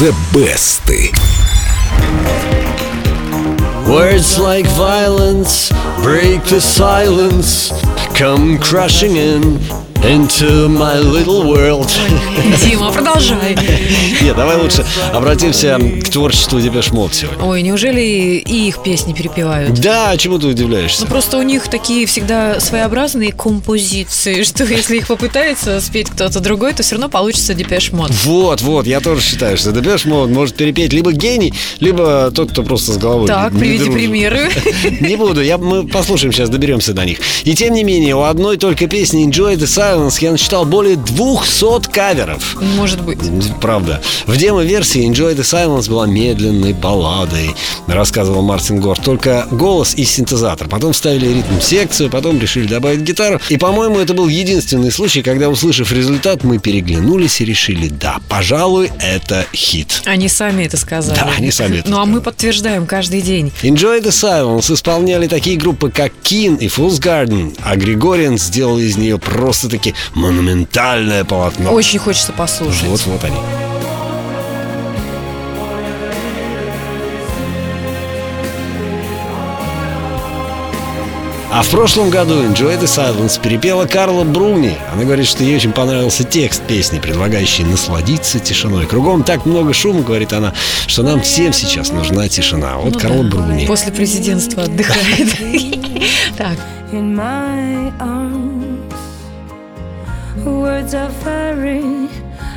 The Best. Words like violence break the silence, come crashing in into my little world. Дима, продолжай. Нет, давай лучше обратимся к творчеству Depeche Mode сегодня. Ой, неужели и их песни перепевают? Да, чему ты удивляешься? Ну просто у них такие всегда своеобразные композиции, что если их попытается спеть кто-то другой, то все равно получится Depeche Mode. Вот, вот, я тоже считаю, что Depeche Mode может перепеть либо гений, либо тот, кто просто с головой Так, не- не приведи дружит. примеры. Не буду, я, мы послушаем сейчас, доберемся до них. И тем не менее, у одной только песни Enjoy the Silence я насчитал более 200 каверов. Может быть. Правда. В демо-версии Enjoy the Silence была медленной балладой, рассказывал Мартин Гор. Только голос и синтезатор. Потом вставили ритм-секцию, потом решили добавить гитару. И, по-моему, это был единственный случай, когда, услышав результат, мы переглянулись и решили, да, пожалуй, это хит. Они сами это сказали. Да, они сами это Ну а мы подтверждаем каждый день. Enjoy the Silence исполняли такие группы, как Keen и Fool's Garden, а Григориан сделал из нее просто-таки монументальное полотно. Очень хочется послушать. Вот, вот они. А в прошлом году Enjoy the Silence перепела Карла Бруни. Она говорит, что ей очень понравился текст песни, предлагающий насладиться тишиной. Кругом так много шума, говорит она, что нам всем сейчас нужна тишина. Вот Ну Карла да. Бруни. После президентства отдыхает. Так. Words are very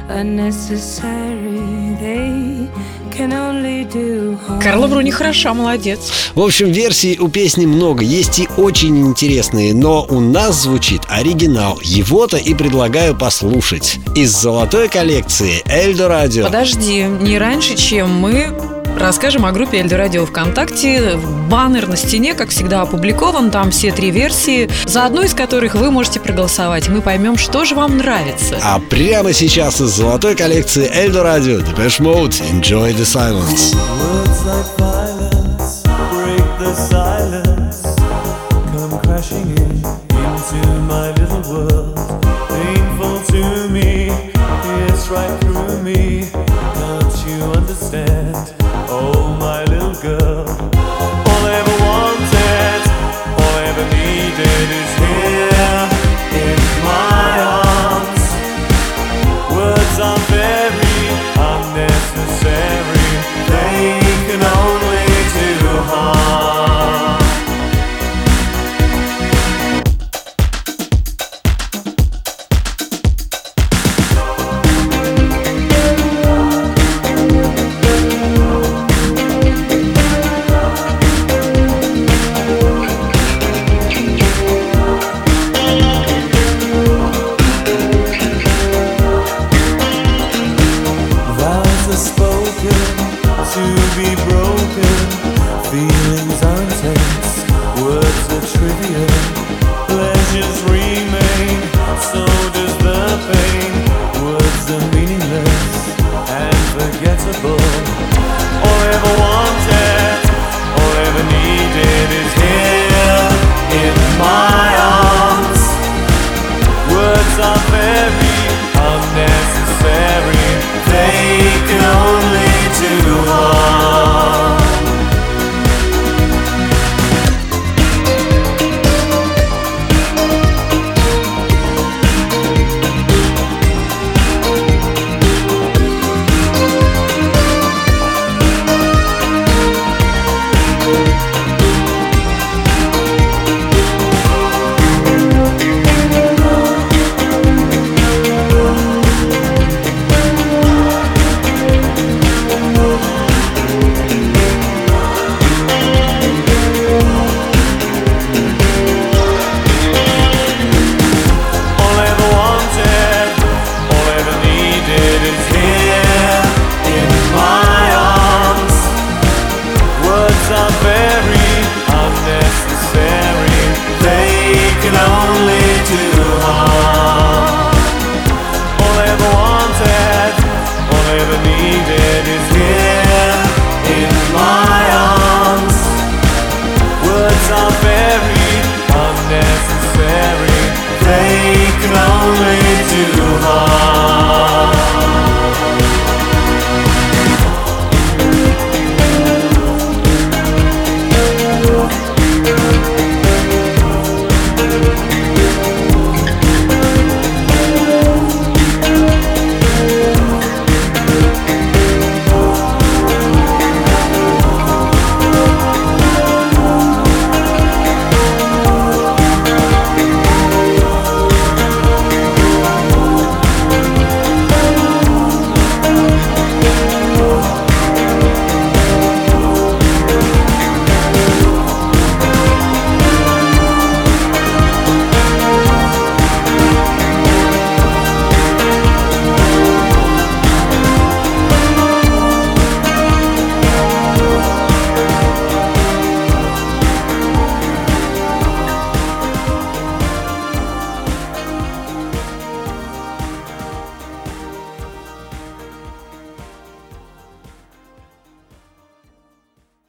unnecessary. They can only do harm. Карла Бруни хороша, молодец. В общем, версий у песни много, есть и очень интересные, но у нас звучит оригинал. Его-то и предлагаю послушать. Из золотой коллекции Эльдо Радио. Подожди, не раньше, чем мы расскажем о группе Эльдо Радио ВКонтакте. Баннер на стене, как всегда, опубликован. Там все три версии, за одну из которых вы можете проголосовать. Мы поймем, что же вам нравится. А прямо сейчас из золотой коллекции Эльдо Радио Depeche Mode Enjoy the Silence. Trivial. Pleasures remain. So does the pain. thrown